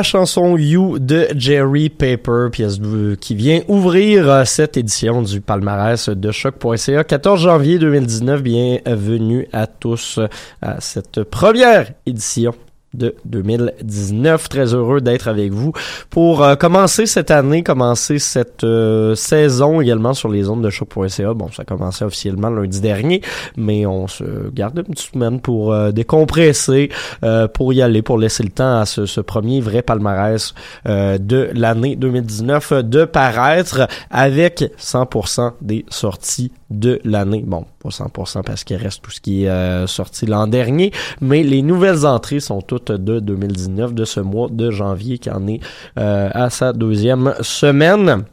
La chanson You de Jerry Paper, pièce qui vient ouvrir euh, cette édition du palmarès de choc.ca. 14 janvier 2019, bienvenue à tous euh, à cette première édition de 2019. Très heureux d'être avec vous pour euh, commencer cette année, commencer cette euh, saison également sur les ondes de choc.ca. Bon, ça a commencé officiellement lundi dernier, mais on se garde une petite semaine pour euh, décompresser, euh, pour y aller, pour laisser le temps à ce, ce premier vrai palmarès de l'année 2019 de paraître avec 100% des sorties de l'année. Bon, pas 100% parce qu'il reste tout ce qui est euh, sorti l'an dernier, mais les nouvelles entrées sont toutes de 2019, de ce mois de janvier qui en est euh, à sa deuxième semaine.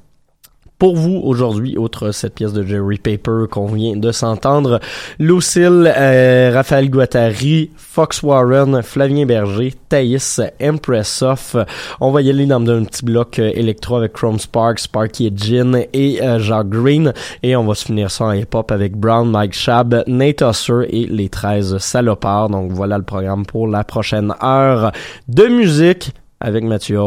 Pour vous, aujourd'hui, outre cette pièce de Jerry Paper qu'on vient de s'entendre, Lucille, euh, Raphaël Guattari, Fox Warren, Flavien Berger, Thaïs, Empress of. On va y aller dans un petit bloc euh, électro avec Chrome Sparks, Sparky et Gin et euh, Jacques Green. Et on va se finir ça en hip-hop avec Brown, Mike Shab, Nate Husser et les 13 salopards. Donc voilà le programme pour la prochaine heure de musique avec Mathieu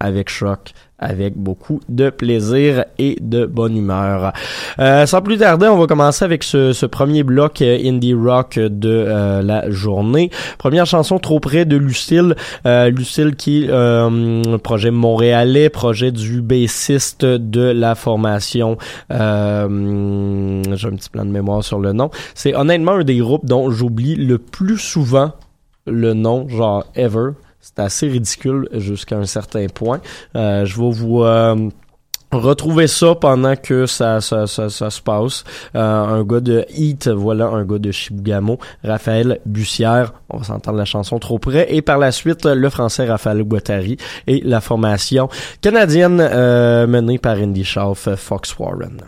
avec Choc, avec beaucoup de plaisir et de bonne humeur. Euh, sans plus tarder, on va commencer avec ce, ce premier bloc euh, indie rock de euh, la journée. Première chanson trop près de Lucille. Euh, Lucille qui est euh, projet montréalais, projet du bassiste de la formation. Euh, J'ai un petit plan de mémoire sur le nom. C'est honnêtement un des groupes dont j'oublie le plus souvent le nom, genre ever. C'est assez ridicule jusqu'à un certain point. Euh, je vais vous euh, retrouver ça pendant que ça, ça, ça, ça se passe. Euh, un gars de Heat, voilà un gars de Chibougamau, Raphaël Bussière. On va s'entendre la chanson trop près. Et par la suite, le français Raphaël Guattari et la formation canadienne euh, menée par Andy Schauf, Fox Warren.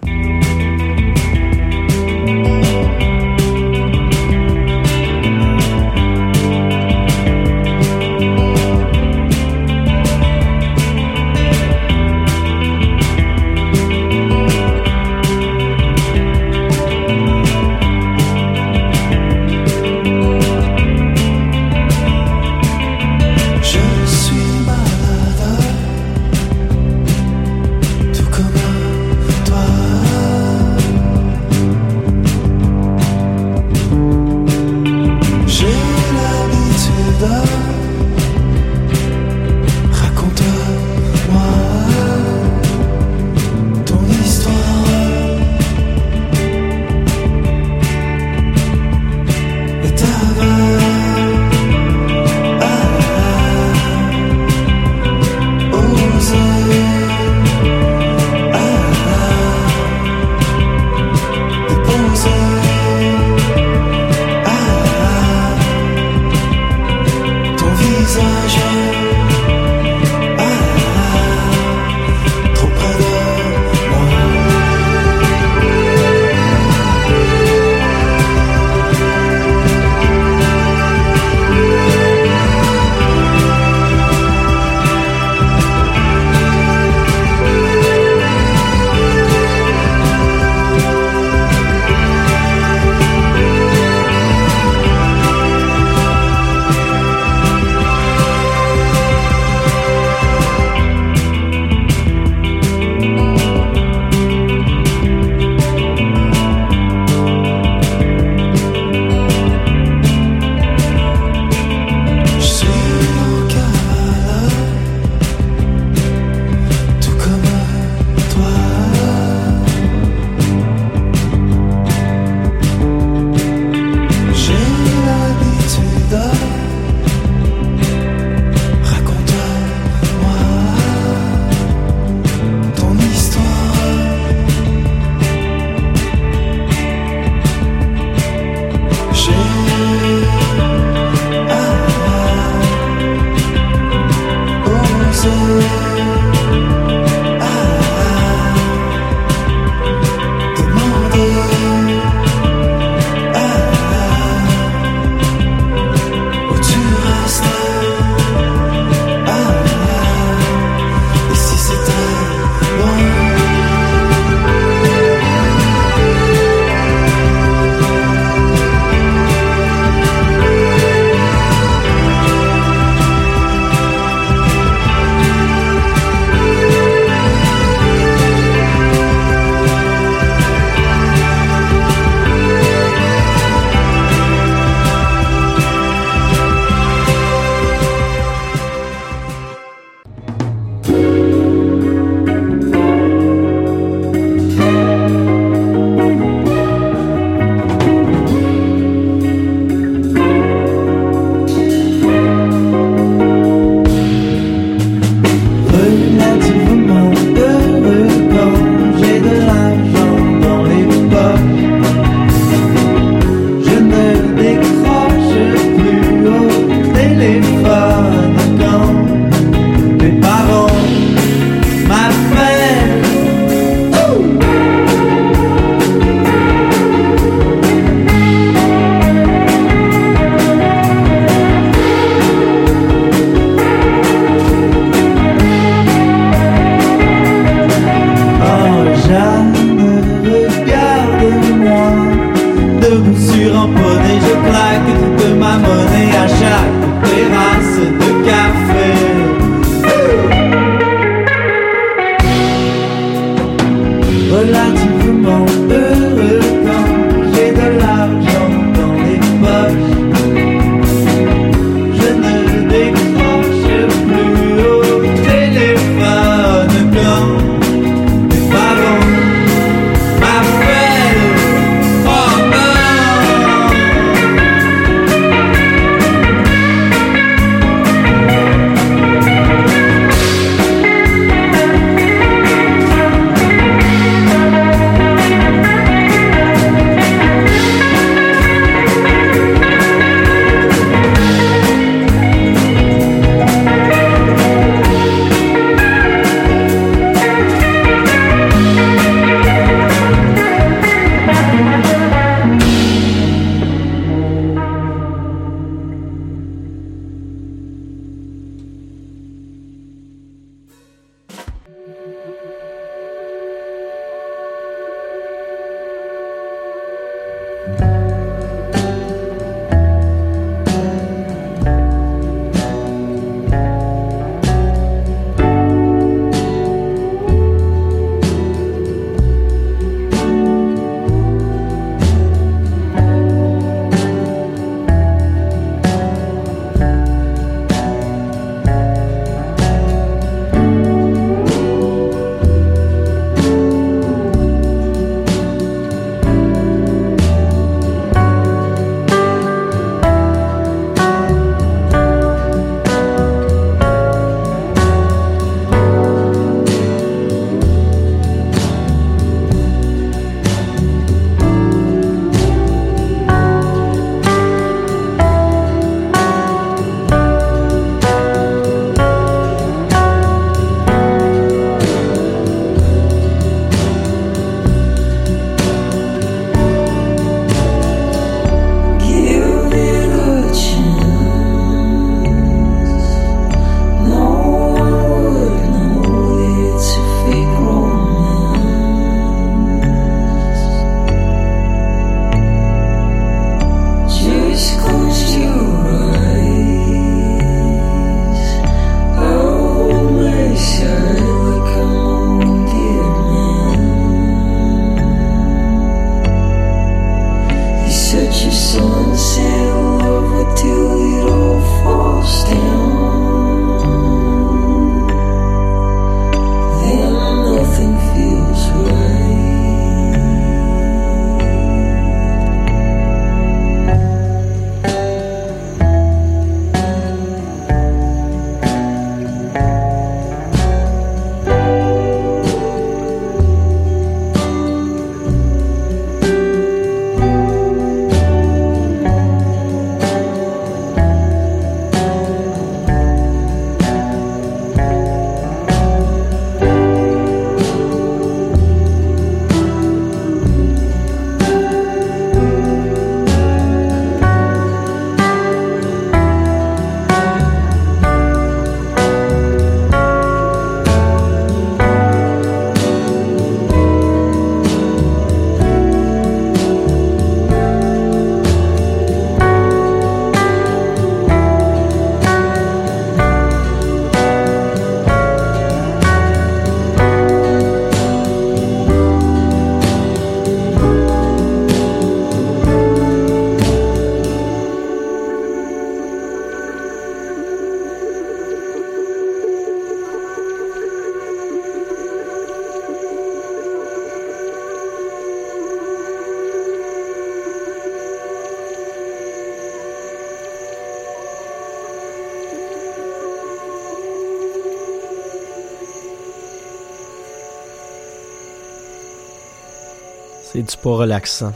Du pas relaxant.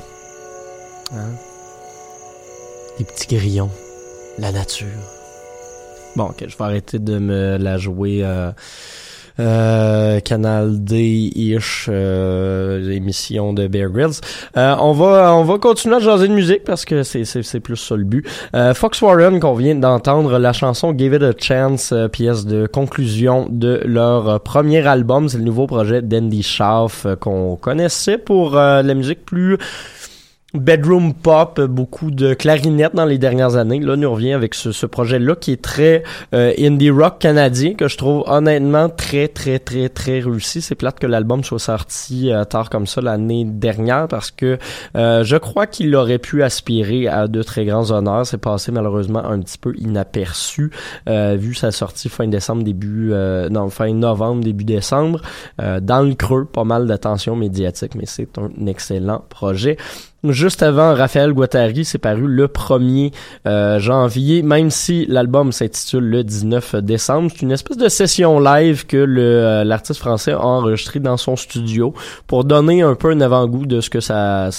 Hein? Des petits grillons. La nature. Bon, ok, je vais arrêter de me la jouer euh, euh, Canal D-ish, euh, émission de Bear Grylls. Euh, on va on va continuer à jaser de musique parce que c'est c'est plus ça le but. Euh, Fox Warren qu'on vient d'entendre la chanson Give It a Chance, euh, pièce de conclusion de leur premier album, c'est le nouveau projet d'Andy Schaaf qu'on connaissait pour la musique plus bedroom pop, euh, beaucoup de clarinettes dans les dernières années. Là, nous revient avec ce, ce projet-là qui est très euh, indie rock canadien que je trouve honnêtement très très très très réussi. C'est plate que l'album soit sorti euh, tard comme ça l'année dernière parce que euh, je crois qu'il aurait pu aspirer à de très grands honneurs. C'est passé malheureusement un petit peu inaperçu euh, vu sa sortie fin décembre début euh, non fin novembre début décembre dans le creux pas mal d'attention médiatique mais c'est un excellent projet. Juste avant, Raphaël Guattari s'est paru le 1er euh, janvier, même si l'album s'intitule le 19 décembre. C'est une espèce de session live que euh, l'artiste français a enregistré dans son studio pour donner un peu un avant-goût de ce que ça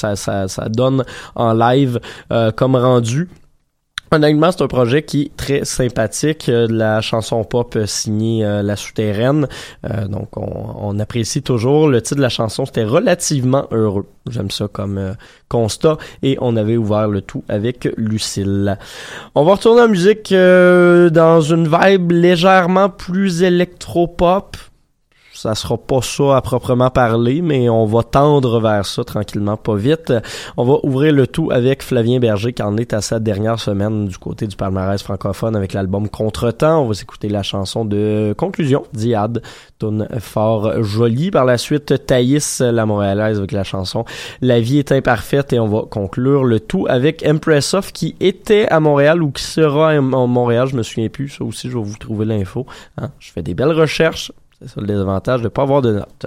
donne en live euh, comme rendu. Honnêtement, c'est un projet qui est très sympathique. Euh, la chanson pop euh, signée euh, La Souterraine. Euh, donc, on, on apprécie toujours. Le titre de la chanson, c'était relativement heureux. J'aime ça comme euh, constat. Et on avait ouvert le tout avec Lucille. On va retourner en musique euh, dans une vibe légèrement plus électro-pop. Ça sera pas ça à proprement parler, mais on va tendre vers ça tranquillement, pas vite. On va ouvrir le tout avec Flavien Berger qui en est à sa dernière semaine du côté du palmarès francophone avec l'album Contretemps. On va s'écouter la chanson de conclusion, Diade, tune fort jolie. Par la suite, Thaïs, la montréalaise avec la chanson La vie est imparfaite et on va conclure le tout avec Empress of qui était à Montréal ou qui sera à Montréal, je me souviens plus. Ça aussi, je vais vous trouver l'info. Hein? Je fais des belles recherches. C'est ça le désavantage de ne pas avoir de notes.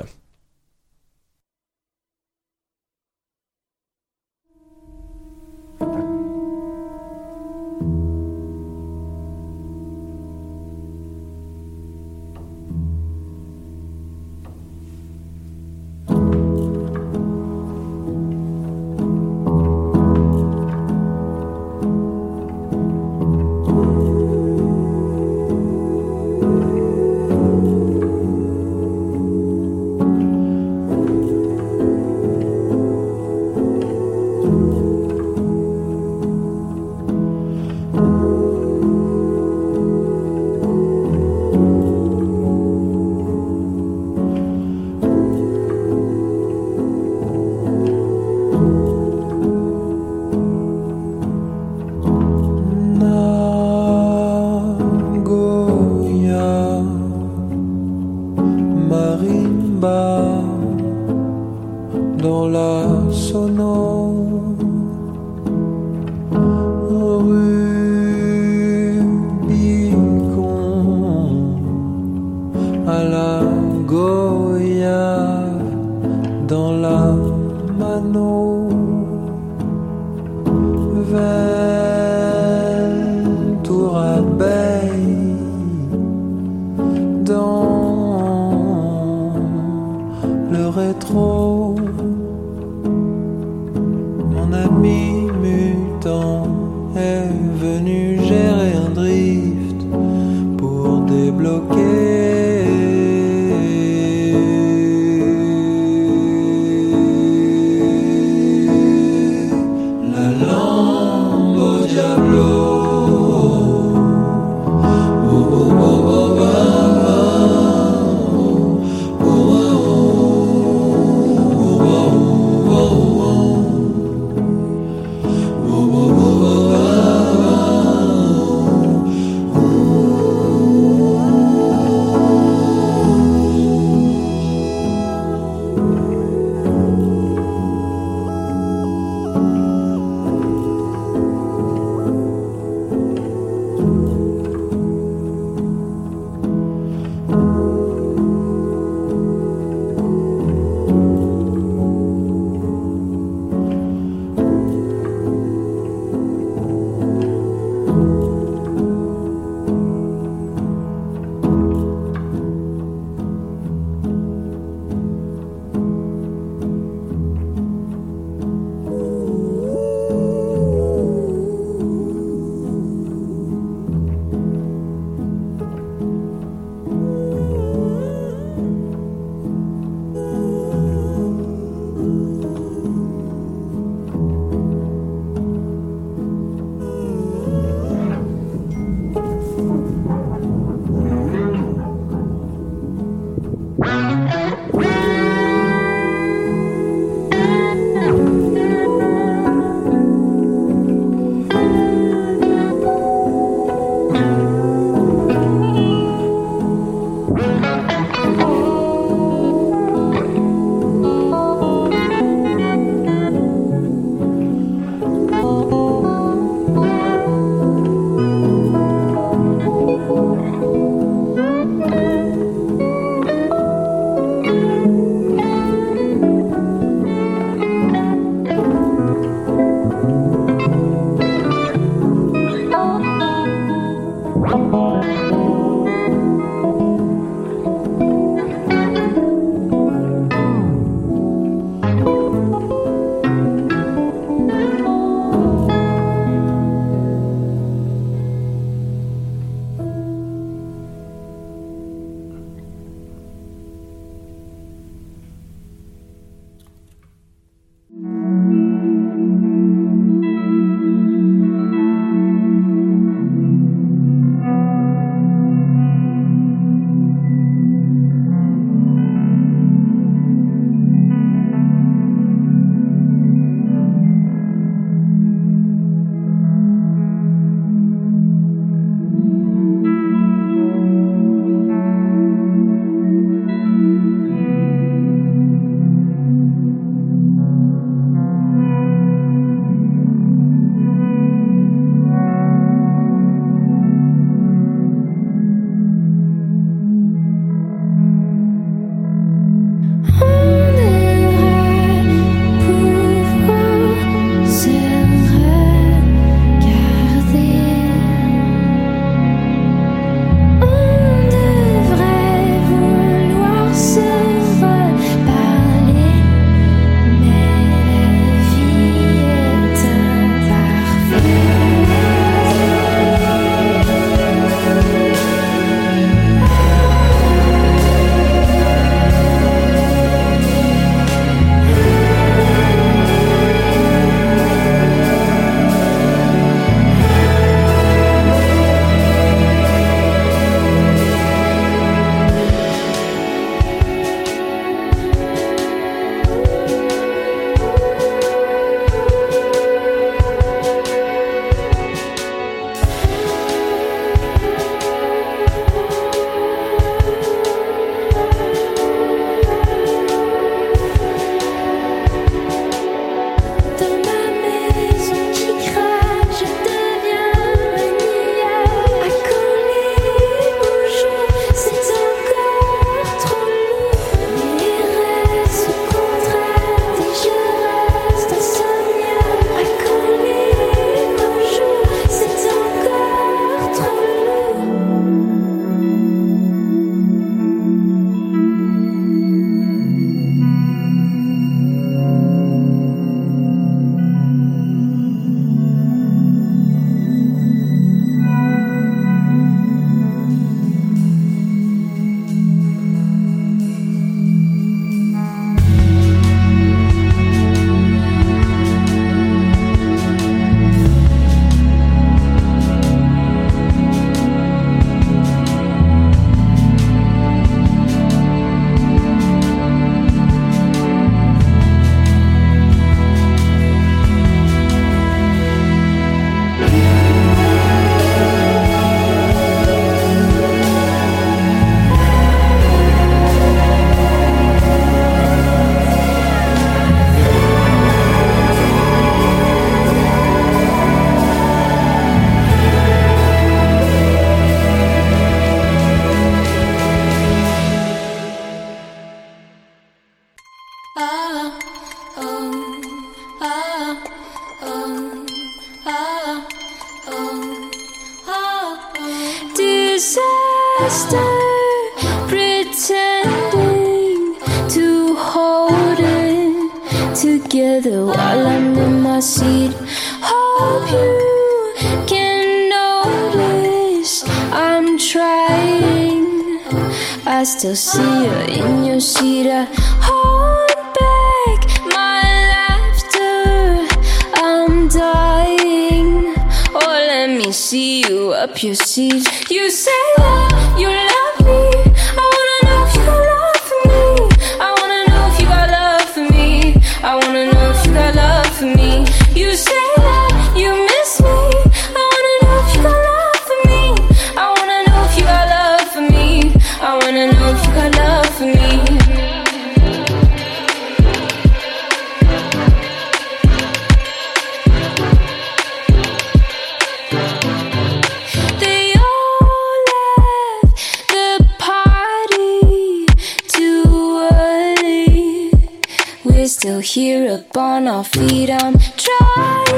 Our feet. I'm trying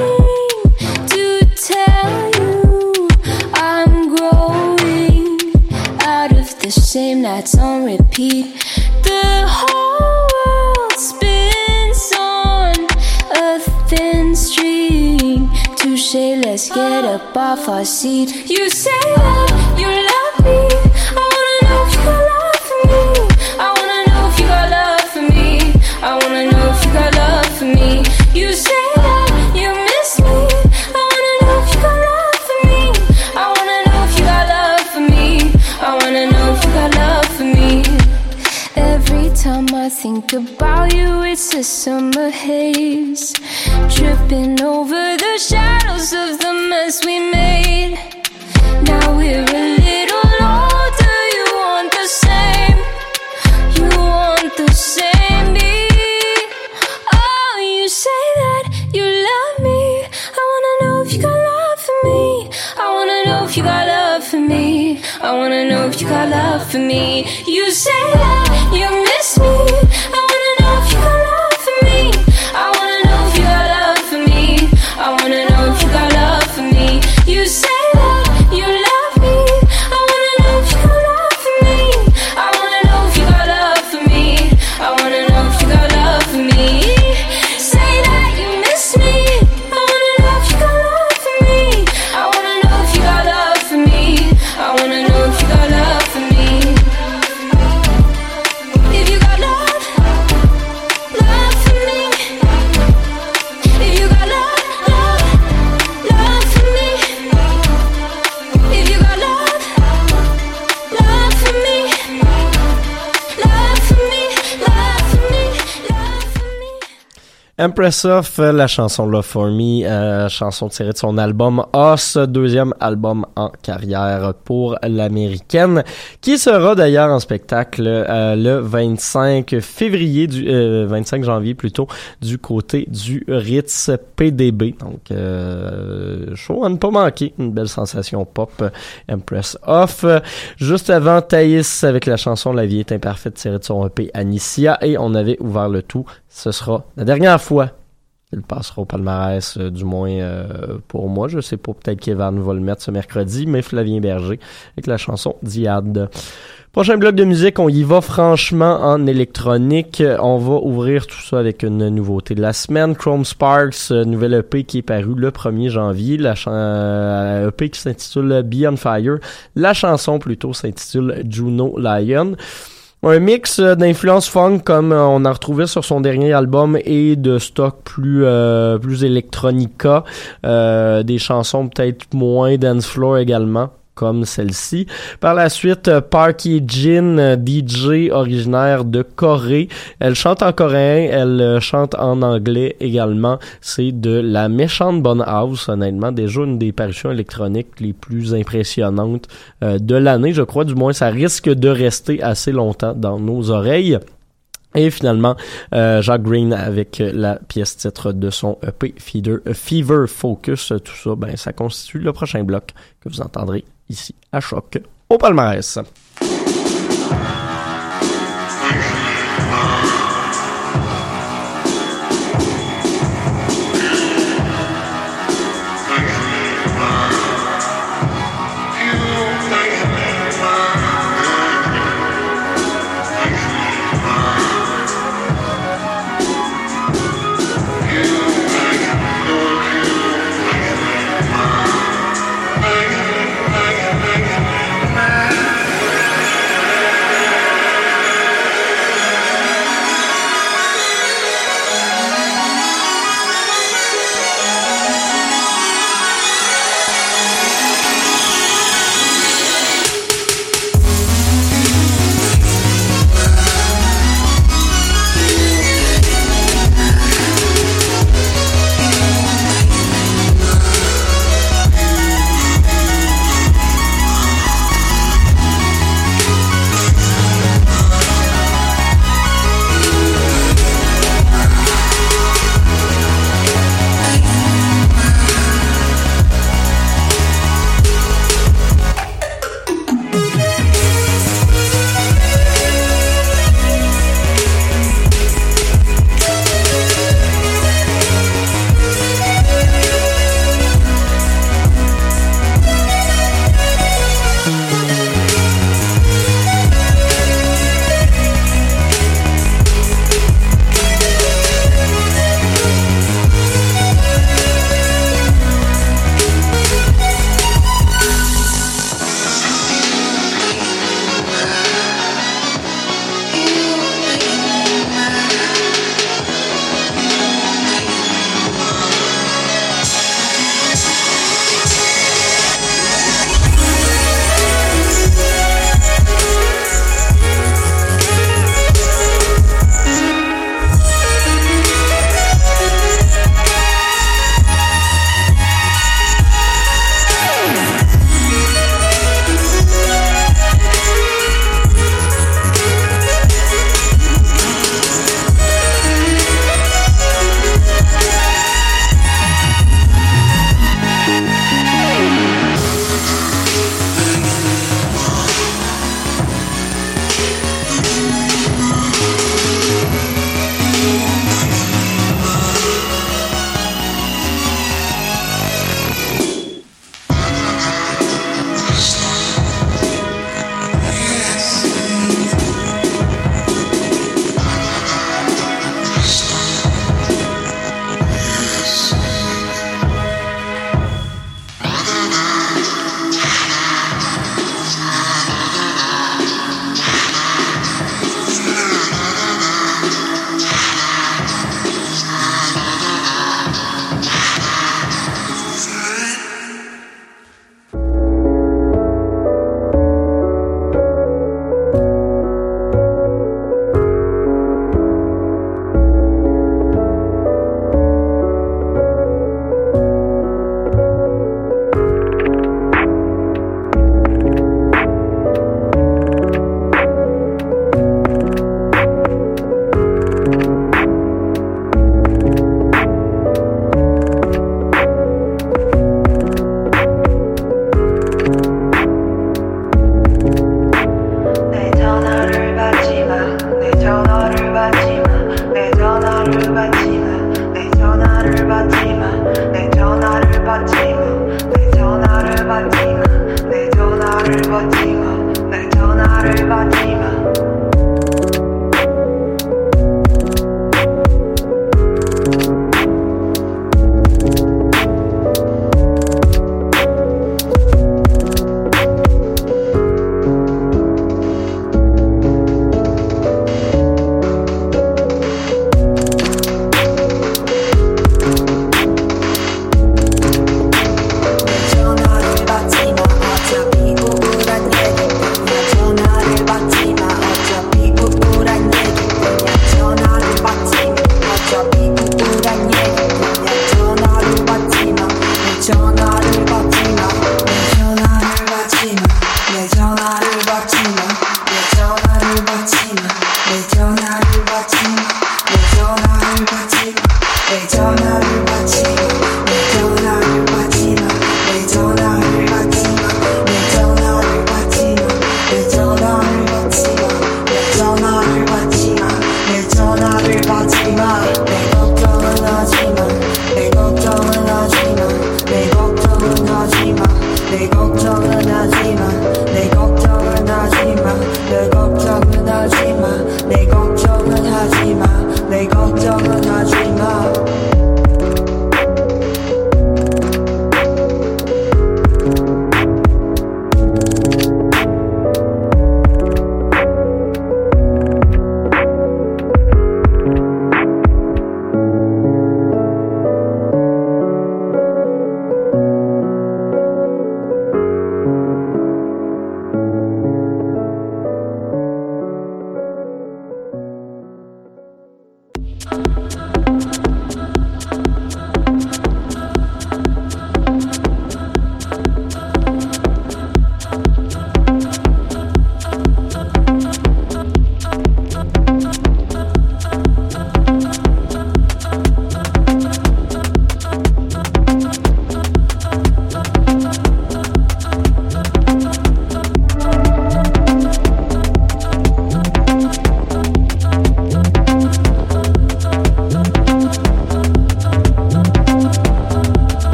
to tell you I'm growing out of the same nights on repeat. The whole world spins on a thin string. Touche, let's get up off our seat. You say Empress of, euh, la chanson Love For Me, euh, chanson tirée de son album Os, deuxième album en carrière pour l'américaine, qui sera d'ailleurs en spectacle euh, le 25 février, du euh, 25 janvier plutôt, du côté du Ritz PDB. Donc, euh, show à ne pas manquer, une belle sensation pop, Empress Off. Euh, Juste avant, Thaïs avec la chanson La vie est imparfaite tirée de son EP Anicia, et on avait ouvert le tout. Ce sera la dernière fois il passera au palmarès, euh, du moins euh, pour moi. Je sais pas, peut-être qu'Evan va le mettre ce mercredi, mais Flavien Berger avec la chanson Diade. Prochain bloc de musique, on y va franchement en électronique. On va ouvrir tout ça avec une nouveauté de la semaine. Chrome Sparks, euh, nouvelle EP qui est paru le 1er janvier. La euh, EP qui s'intitule Beyond Fire. La chanson plutôt s'intitule Juno Lion. Un mix euh, d'influence funk comme euh, on a retrouvé sur son dernier album et de stock plus euh, plus electronica, euh, des chansons peut-être moins dance floor également comme celle-ci. Par la suite, euh, Parky Jin, euh, DJ originaire de Corée. Elle chante en coréen, elle euh, chante en anglais également. C'est de la méchante bonne house, honnêtement. Déjà une des parutions électroniques les plus impressionnantes de l'année, je crois. Du moins, ça risque de rester assez longtemps dans nos oreilles. Et finalement, euh, Jacques Green avec la pièce titre de son EP Feeder, Fever Focus. Tout ça, ben, ça constitue le prochain bloc que vous entendrez ici à Choc au palmarès.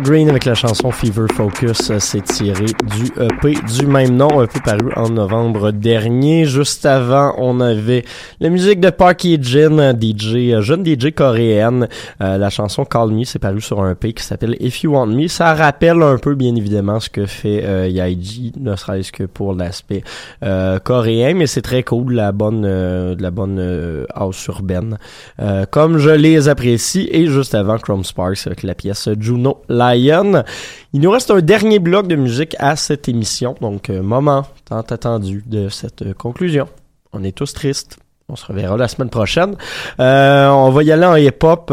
Green avec la chanson Fever Focus, euh, c'est tiré du EP du même nom, un peu paru en novembre dernier. Juste avant, on avait la musique de Parky Jin, DJ, euh, jeune DJ coréenne. Euh, la chanson Call Me, c'est paru sur un EP qui s'appelle If You Want Me. Ça rappelle un peu, bien évidemment, ce que fait euh, Yaiji, ne serait-ce que pour l'aspect euh, coréen, mais c'est très cool, la bonne, euh, de la bonne euh, house urbaine. Euh, comme je les apprécie. Et juste avant, Chrome Sparks avec la pièce Juno Lion. Il nous reste un dernier bloc de musique à cette émission. Donc, euh, moment tant attendu de cette euh, conclusion. On est tous tristes. On se reverra la semaine prochaine. Euh, on va y aller en hip-hop.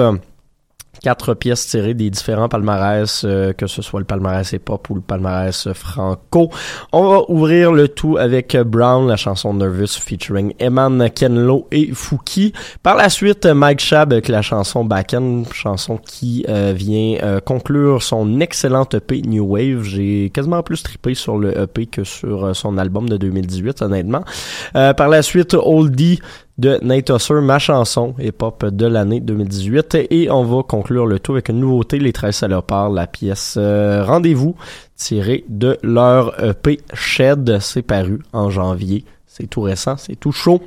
Quatre pièces tirées des différents palmarès, euh, que ce soit le palmarès hip-hop ou le palmarès franco. On va ouvrir le tout avec Brown, la chanson Nervous featuring Eman Kenlo et Fouki. Par la suite, Mike Shab avec la chanson Backend, chanson qui euh, vient euh, conclure son excellent EP New Wave. J'ai quasiment plus trippé sur le EP que sur son album de 2018, honnêtement. Par la suite, Oldie de Nate Husser, ma chanson hip-hop de l'année 2018. Et on va conclure le tout avec une nouveauté, les 13 salopards, la pièce euh, Rendez-vous, tirée de leur EP Shed. C'est paru en janvier. C'est tout récent, c'est tout chaud.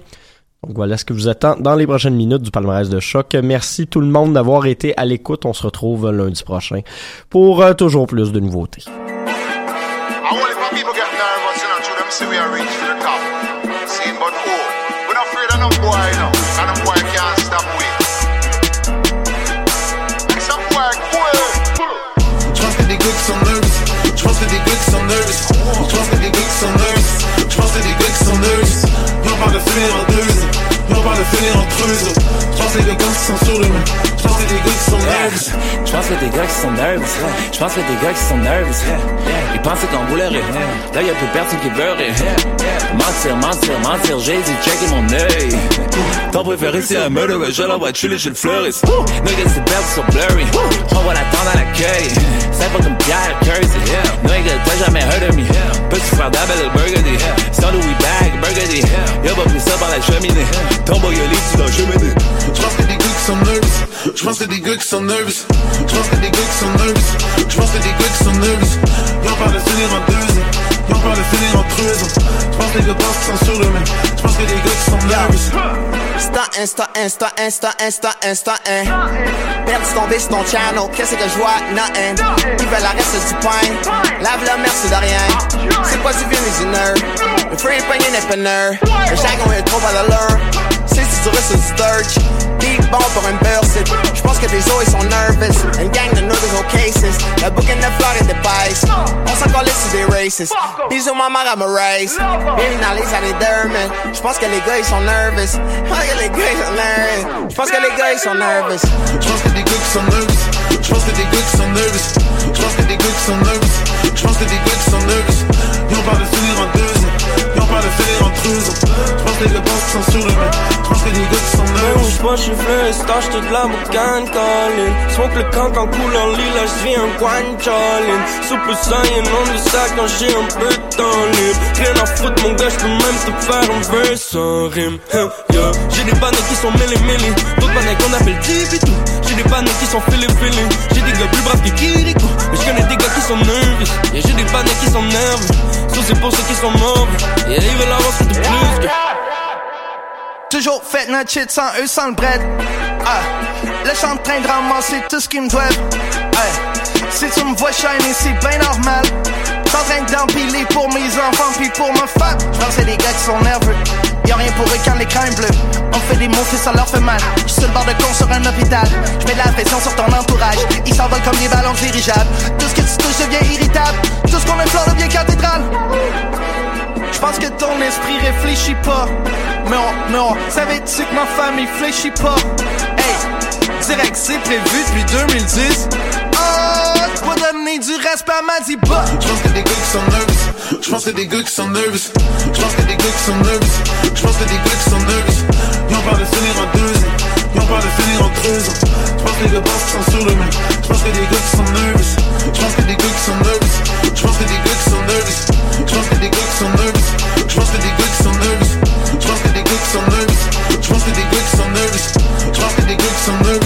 Donc voilà ce que vous attend dans les prochaines minutes du palmarès de choc. Merci tout le monde d'avoir été à l'écoute. On se retrouve lundi prochain pour euh, toujours plus de nouveautés. and them boy, you know, and them boy can't stop me. Some boy cool. Trusted the Greeks, I'm nervous. Trusted the Greeks, I'm nervous. Trusted the Greeks, I'm nervous. Trusted the Greeks, I'm nervous. Nobody feel nervous. Y'en parle de finir en de creuse. Je pense que des gars qui sont sur le. Je pense que des gars qui sont nervous. Je pense que des gars qui sont nervous. Je pense que des gars qui sont nervous. Ils pensaient qu'on voulait rire. Là, y a plus personne qui veut rire. Mentir, mentir, mentir. J'ai dû checker mon œil. Ton préféré, c'est un murder. Je l'envoie chiller chez le fleuriste. Niggas, c'est perdu sur blurry. On va l'attendre à l'accueil. C'est pas comme Pierre Kersey. Nigga, t'as jamais heard of me. Petit frère d'Abel Burgundy? Sans Louis Bag, Burgundy. Y'a pas pris ça par la cheminée. Boy, il est dans cheminée. Je pense que des gars qui sont nervous. Je pense que des gars qui sont nervous. Je pense que des gars qui sont nervous. Je pense que des gars qui sont nervous. Y'en parle de finir en deux. Y'en parle de finir en creuse. Je pense que les gars pensent qu'ils sont sur le même. Je pense que des gars qui sont nervous. Instant, instant, instant, instant, instant, instant, hein. Perdu ton bis, ton channel, qu'est-ce que je vois? Nothing. Ils veulent la reste du pain. Lave la merci de rien. C'est pas du vieux ni du nerd. Le free est pogné n'est pas nerd. Le jargon est trop à l'allure. C'est si tu restes du sturge. Deep bon pour une burst. J'pense que tes os ils sont nervous. Une gang de nervous au cases. La boucle de fleur et des pies. On s'en colle sur des races. Bisous maman à me race. Bienvenue dans les années d'Herman. J'pense que les gars ils sont nervous. J'pense que les gars ils sont nervous. J'pense que les gars ils sont nervous. Je pense que des gars qui sont nervous. Je pense que des gars qui sont nervous. Je pense que des gars qui sont nervous. Je pense que des gars qui sont nervous. Finir en creuse. Je pense que les gars qu'ils sont sur le même. Je pense que des gars qui sont nervous. je pense que je suis frais, stache toute la boucane. Smoke le camp en couleur lila, je vis un coin Colin. Souple saiyan, nom de sac quand j'ai un peu de temps libre. Rien à foutre, mon gars, je peux même te faire un verse sans rime. Hell, yeah. J'ai des panneaux qui sont mêlés mêlés, d'autres panneaux qu'on appelle Tibitou. J'ai des panneaux qui sont filés filés. J'ai des gars plus braves que Kiriko. Mais je connais des gars qui sont nerveux. Et j'ai des panneaux qui sont nerveux. Ça, c'est pour ceux qui sont mauvais. Et ils veulent avoir ce que. Toujours fait notre shit sans eux, sans le bread. Ah, là j'suis en train de ramasser tout ce qui me doit. Si tu me vois shiner, c'est bien normal. J'suis en train d'empiler pour mes enfants puis pour ma femme. J'pense que c'est des gars qui sont nerveux. Y'a rien pour eux quand l'écran est bleu. On fait des mots, puis ça leur fait mal. J'suis sur le bord de con sur un hôpital. J'mets de la pression sur ton entourage. Ils s'envolent comme des ballons dirigeables. Tout ce que tu touches devient irritable. Tout ce qu'on implore devient cathédrale. Je pense que ton esprit réfléchit pas. Mais on, mais on savait-tu que ma famille fléchit pas? Hey, direct, c'est prévu depuis 2010. Oh, je dois donner du respect à ma diba. Je pense que des gars qui sont nervous. Je pense que des gars qui sont nervous. Je pense que des gars qui sont nervous. Je pense que des gars qui sont nervous. Y'en parle de finir en deux. Y'en parle de finir en creuse. Je pense que les gars qu'ils sont sur le qui nervous. Je pense que des gars qui sont nervous. Je pense que des gars qui sont nervous. Je pense que des gars qui sont nervous. Je pense que des gars qui sont nervous. Je pense que des gars qui sont nervous. Je pense que des gars qui sont nervous. Je pense que des gars qui sont nervous. Je pense que des gars qui sont nervous.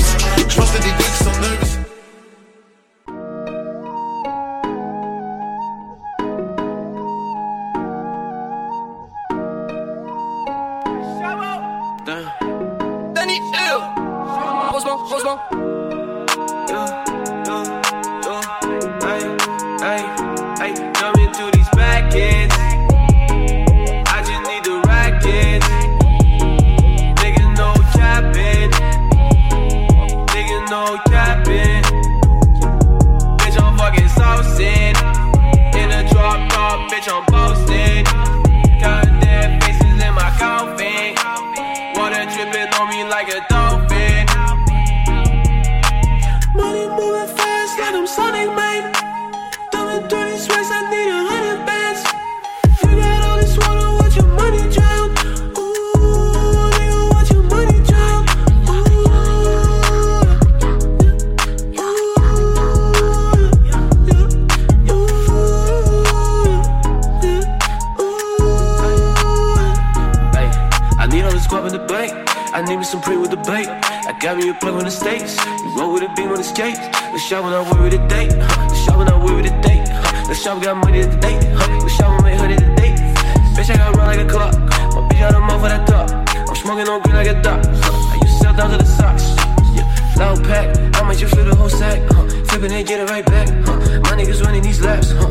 I got me a plug on the states. You roll with a beam on the skates. Let's shop when I worry a date. Let's shop when I worry a date. Let's shop, got money at the date. Let's shop when I hoodie the date. Bitch, I got run like a clock. My bitch got a mouth for that top. I'm smoking on green like a. Huh? I used to sell down to the socks. Yeah, loud pack. I might just fill the whole sack. Huh? Flipping and get it right back. Huh? My niggas running these laps. Huh?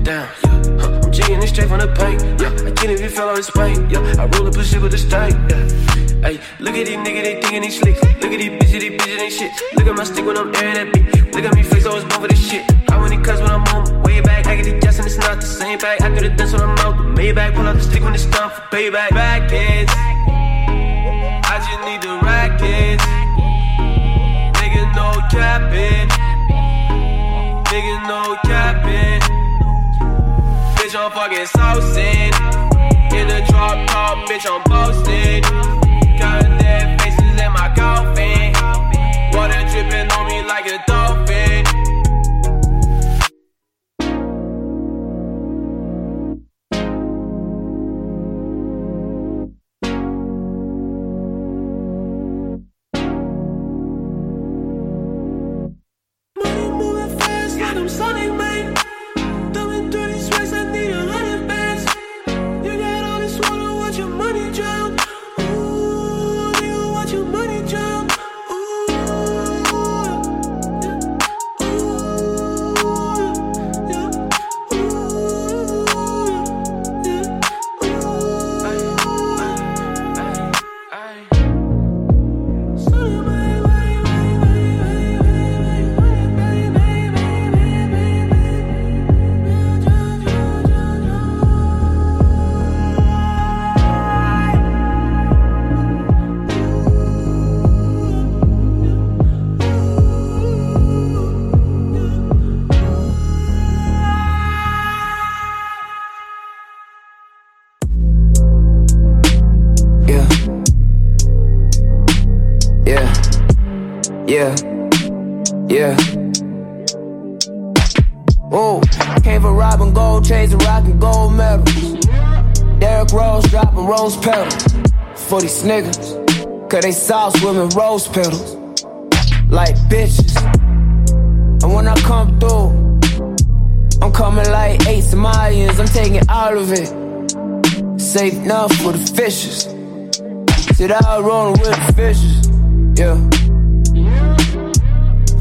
Damn, yeah. Huh? I'm jigging it straight from the paint. Yeah, I if you fell out of paint. Yeah, I roll up a shit with a stank. Yeah. Hey, look at these niggas, they thinking they slick. Look at these bitches, they bitches ain't shit. Look at my stick when I'm airing that beat. Look at me face, I was born for this shit. How many cuts when I'm on way back? I get just and it's not the same bag. I could've dance when I'm out the Maybach. Pull out the stick when it's time for payback. Back ends. I just need the rackets. Nigga, no capping. Nigga, no capping. Bitch, I'm fucking saucing. In a drop top, bitch, I'm boasting. Rose petals. For these niggas. Cause they saw swimming rose petals. Like bitches. And when I come through, I'm coming like eight Somalians. I'm taking all of it. Safe enough for the fishes. Sit out rolling with the fishes. Yeah.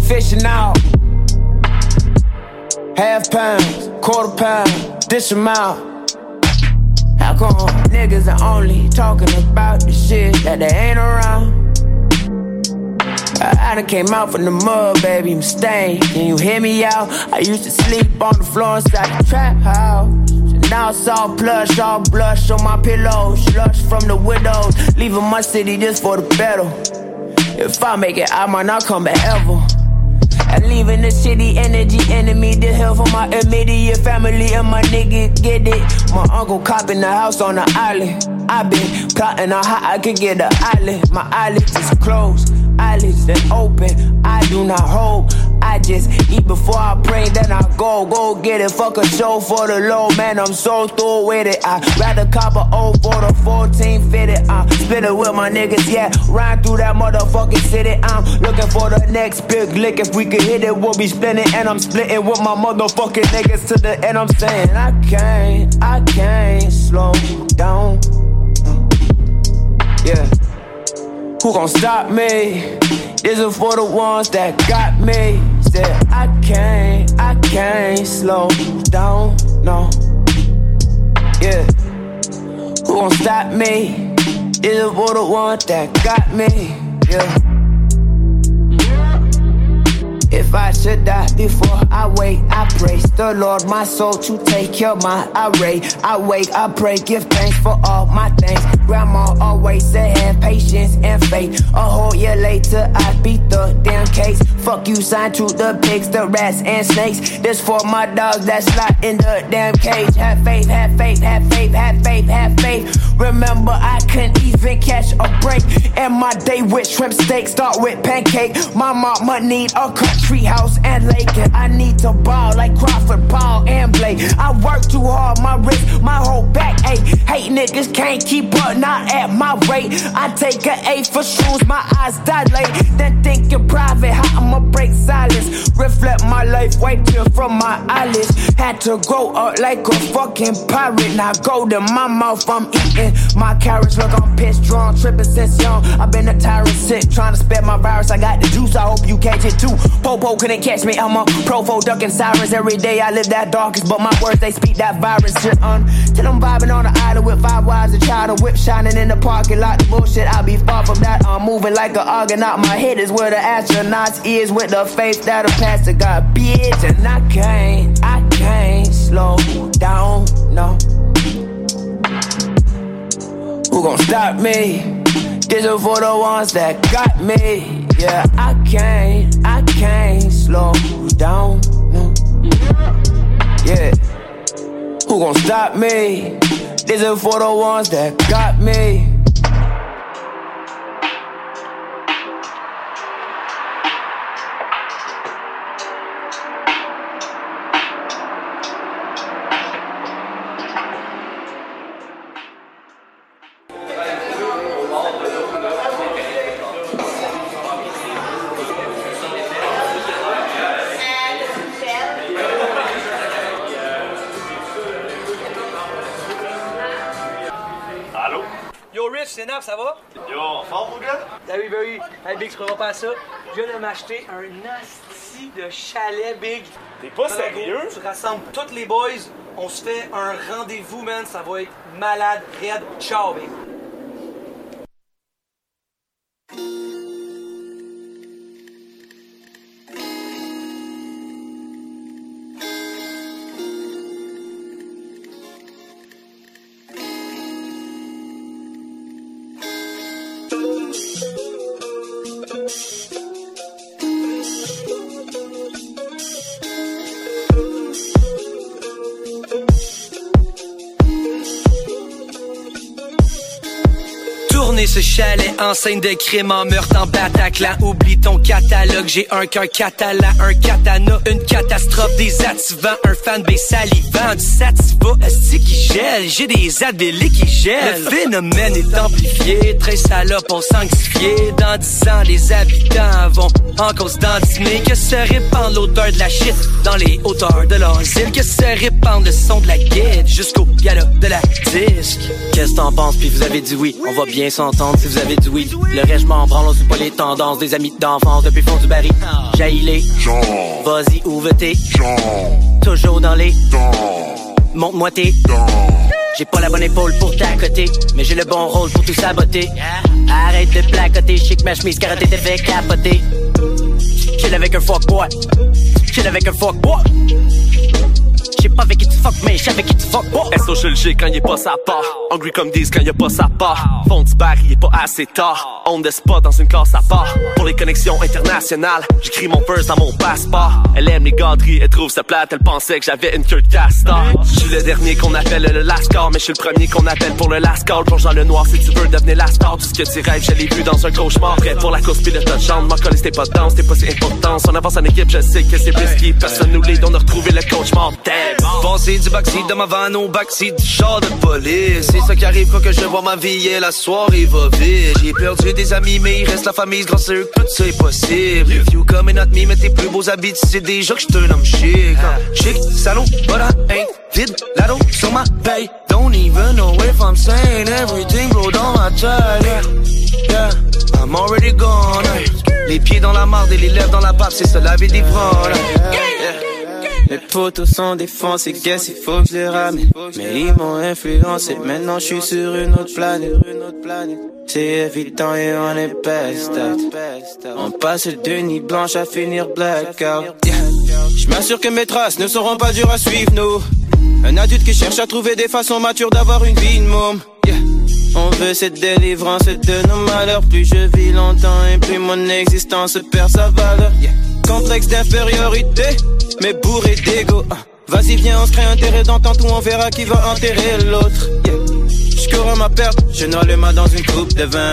Fishing out. Half pounds, quarter pound, dish out. How come niggas are only talking about the shit that they ain't around? I, done came out from the mud, baby, I'm stained. Can you hear me out? I used to sleep on the floor inside the trap house. Now it's all plush, all blush on my pillows. Slush from the windows, leaving my city just for the battle. If I make it, I might not come back ever. And leaving the shitty energy enemy to hell for my immediate family and my nigga get it. My uncle copping the house on the island. I been plotting on how I could get the island. My eyelids is closed, eyelids that open. I do not hold. I just eat before I pray, then I go, go get it. Fuck a show for the low, man. I'm so through with it. I rather cop a old for the 14 fitted. I spit it with my niggas, yeah. Ride through that motherfucking city. I'm looking for the next big lick. If we could hit it, we'll be spinning. And I'm splitting with my motherfucking niggas to the end. I'm saying, I can't, I can't slow down. Mm. Yeah. Who gon' stop me? This is for the ones that got me. Said I can't, I can't slow down, no. Yeah. Who gon' stop me? This is for the ones that got me. Yeah. If I should die before I wake, I praise the Lord, my soul to take care of my irate. I wake, I pray, give thanks for all my things. Grandma always said have patience and faith. A whole year later, I beat the damn case. Fuck you, signed to the pigs, the rats and snakes. This for my dogs that's locked in the damn cage. Have faith, have faith, have faith, have faith, have faith. Remember, I couldn't even catch a break. And my day with shrimp steak start with pancake. My mama need a country house and lake. And I need to ball like Crawford, Paul, and Blake. I work too hard, my wrist, my whole back ache. Hate niggas can't keep up, not at my rate. I take a A for shoes, my eyes dilate. Then thinking private, how I'ma break silence. Reflect my life, wipe tear from my eyelids. Had to grow up like a fucking pirate. Now go to my mouth, I'm eating my carrots. Look, I'm drawn, tripping since young. I've been a tyrant sick, trying to spread my virus. I got the juice, I hope you catch it too. Popo couldn't catch me, I'm a profo ducking sirens. Every day I live that darkest, but my words they speak that virus. Shit on um, till I'm vibing on the island with five wives, a child, a whip shining in the parking lot. The bullshit, I'll be far from that. I'm moving like an argonaut. My head is where the astronauts is with the faith that'll pass to God, bitch. And I can't, I can't slow down, no. Who gon' stop me? This is for the ones that got me. Yeah, I can't, I can't slow down, no. Yeah. Who gon' stop me? This is for the ones that got me. Je crois pas à ça. Je viens de m'acheter un nasty de chalet, Big. T'es pas va, sérieux? gros. Tu rassembles tous les boys, on se fait un rendez-vous, man. Ça va être malade, raide. Ciao, Big. Scène de crime en meurtre en Bataclan. Oublie ton catalogue, j'ai un cœur catalan, un katana Une catastrophe, des attivants, un fanbase salivant Du sativa, esti qui gèle, j'ai des advélés qui gèlent. Le phénomène est amplifié, très salope, on sanctifié. Dans dix ans, les habitants vont en cause d'endismer Que se répand l'odeur de la shit dans les hauteurs de l'asile Que se répand le son de la guide jusqu'au galop de la disque? Qu'est-ce que t'en penses? Puis vous avez dit oui. On va bien s'entendre si vous avez dit oui. Le reste, je m'en branle, on suit pas les tendances des amis d'enfance depuis fond du baril. Jailez. Vas-y, ouvre tes. Toujours dans les. Montre-moi tes. J'ai pas la bonne épaule pour t'accoter, mais j'ai le bon rôle pour tout saboter. Arrête de placoter, chic ma chemise carottée t'es fait capoter. Chill avec un fuckboy. Chill avec un fuckboy. J'sais pas avec qui tu fuck, mais j'sais avec qui tu fuck pas. SO je le G quand il est pas sa part. Hungry comme 10 quand il a pas sa part. Fond du bar, il est pas assez tard. On the spot dans une classe à part. Pour les connexions internationales, j'écris mon verse dans mon passeport. Elle aime les gâteries, elle trouve ça plate, elle pensait que j'avais une queue de castor. Je suis le dernier qu'on appelle le last call, mais je suis le premier qu'on appelle pour le last call. Plonge dans le noir si tu veux devenir last call. Tout ce que tu rêves, je l'ai vu dans un cauchemar. Prêt pour la course pilote de chambre, m'en coller, c'était pas danse, c'était pas si important. On avance en équipe, je sais que c'est risqué. Personne nous l'aide, on a retrouvé le coach mort. Damn. Passer du backseat de ma van au backseat du char de police. C'est ça qui arrive quand que je vois ma vie et la soirée va vite. J'ai perdu des amis mais il reste la famille grâce à eux possible. If you coming at me mais tes plus beaux habits tu sais déjà que je te nomme chic. Chic, salaud, but I ain't vide, l'ado sur ma paye Don't even know if I'm saying everything, bro, dans ma tête. Yeah, yeah, I'm already gone. Les pieds dans la marde et les lèvres dans la pape, c'est ça la vie d'ivrognes. Les potos sont défoncés, guess il faut que je les ramène. Mais ils m'ont influencé, maintenant je suis sur une autre planète. C'est évident et on est best. On passe de nuit blanche à finir blackout. Je m'assure que mes traces ne seront pas dures à suivre, nous. Un adulte qui cherche à trouver des façons matures d'avoir une vie de. On veut cette délivrance de nos malheurs. Plus je vis longtemps et plus mon existence perd sa valeur. Complexe d'infériorité, mais bourré d'ego. Ah. Vas-y, viens, on se crée un terrain d'entente où on verra qui va enterrer l'autre. Yeah. Ma perte, je noie le mât dans une coupe de vin.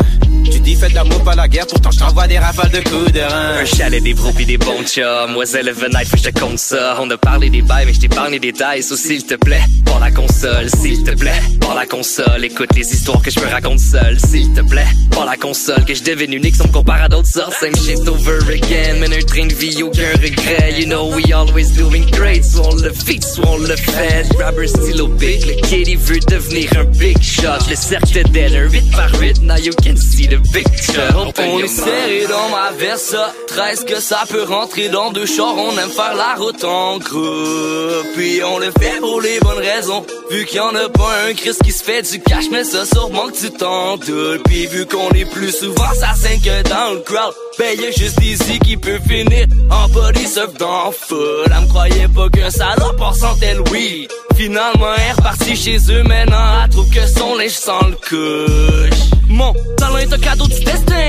Tu dis faites l'amour pas la guerre, pourtant je t'envoie des rafales de coups de rein. Un chalet, des bros pis des bons chums. Moiselle Night, faut que je te compte ça. On a parlé des bails, mais je t'épargne les détails. So, s'il te plaît, pour la console, s'il te plaît, pour la console. Écoute les histoires que je me raconte seul, s'il te plaît, pour la console. Que je devienne unique, on me compare à d'autres sortes. Same shit over again, mais un train de vie, aucun regret. You know, we always doing great. Soit on le fit, soit on le fait. Grabber stylo big, le il veut devenir un big shot. Le cercle d'elle, 8 par 8, now you can see On est serré dans ma Versa 13 que ça peut rentrer dans deux chars. On aime faire la route en groupe Puis on le fait pour les bonnes raisons. Vu qu'il y en a pas un Chris qui se fait du cash Mais ça sûrement que tu t'en doutes Puis vu qu'on est plus souvent ça que dans le crowd. Ben juste Easy qui peut finir En body surf dans foot Elle me croyait pas qu'un salopard sentait le weed. Finalement elle est repartie chez eux Maintenant elle trouve que son linge sent le couche. Mon talent est cadeau du destin.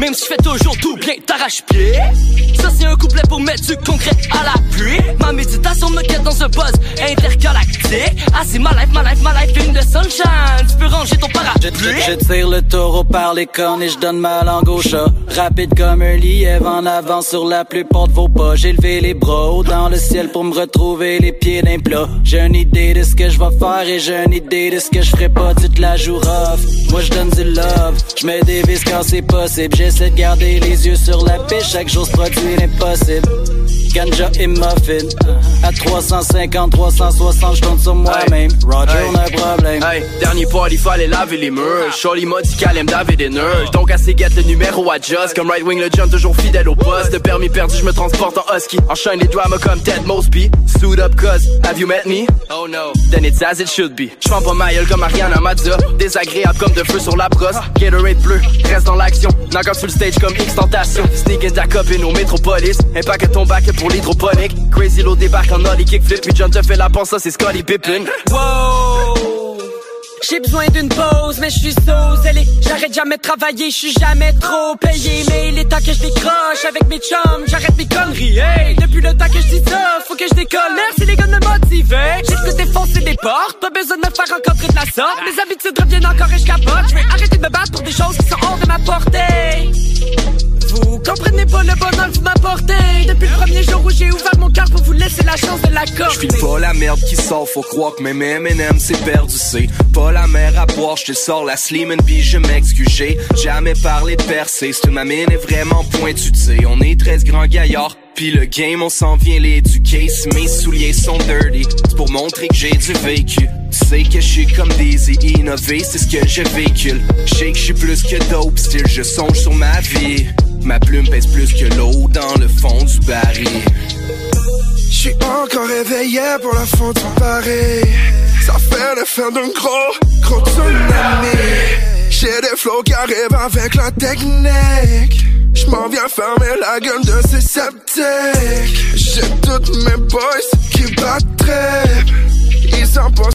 Même si je fais toujours tout bien t'arrache-pied Ça c'est un couplet pour mettre du concret à l'appui. Ma méditation me quête dans un buzz intergalactique. Ah c'est ma life, ma life, ma life, une de sunshine. Tu peux ranger ton parapluie. Je tire le taureau par les cornes et je donne ma langue au chat. Rapide comme un lièvre en avant sur la plupart de vos pas. J'ai levé les bras haut dans le ciel pour me retrouver les pieds d'un plat. J'ai une idée de ce que je vais faire et j'ai une idée de ce que je ferai pas. Tu te la joues moi je donne du love. Je des quand c'est possible. J'essaie de garder les yeux sur la piste Chaque jour se produit l'impossible Ganja et muffin À 350, 360 je compte sur moi-même Roger on a un problème Hey, dernier pas, il fallait laver les murs. Charlie m'a dit qu'elle aime David et Nerf. Donc, assez guette le numéro à Just. Comme Right Wing, le jump toujours fidèle au poste. De permis perdu, je me transporte en husky. Enchaîne les dramas comme Ted Mosby. Suit up, cuz, have you met me? Oh no, then it's as it should be. J'fends pas ma gueule comme Ariana Mazza. Désagréable comme de feu sur la brosse. Gatorade bleu, reste dans l'action. Knock out sur le stage comme X Tentation. Sneak in ta copine au métropolis. Impact ton bac pour l'hydroponique. Crazy Low débarque en ollie kickflip. Puis John te fait la pense, ça c'est Scotty Pippen. Wow J'ai besoin d'une pause, mais je suis zélé. J'arrête jamais de travailler, je suis jamais trop payé. Mais il est temps que je décroche avec mes chums, j'arrête mes conneries. Hey, depuis le temps que je dis ça, faut que je décolle. Merci les gars de me motiver. J'ai que défoncer des portes, pas besoin de me faire rencontrer de la sorte. Mes habitudes reviennent encore et je capote. Je vais arrêter de me battre pour des choses qui sont hors de ma portée. Vous comprenez pas le bonheur que vous m'apportez. Depuis le premier jour où j'ai ouvert mon cœur pour vous laisser la chance de l'accorder. J'file pas la merde qui sort, faut croire que même M&M c'est perdu, c'est pas la mer à boire, je te sors la slim and puis je m'excuse, j'ai jamais parlé de percer, c'est ma mine est vraiment pointue, tu sais, on est 13 grands gaillards, puis le game on s'en vient l'éduquer, si mes souliers sont dirty, c'est pour montrer que j'ai du vécu, sais que je suis comme des innové, c'est ce que je véhicule, je sais que je suis plus que dope, style je songe sur ma vie, ma plume pèse plus que l'eau dans le fond du baril. Je suis encore réveillé pour la faute du Paris. Ça fait l'effet d'un gros, gros tsunami. J'ai des flots qui arrivent avec la technique. Je m'en viens fermer la gueule de ces sceptiques. J'ai toutes mes boys qui battent. Ils en pensent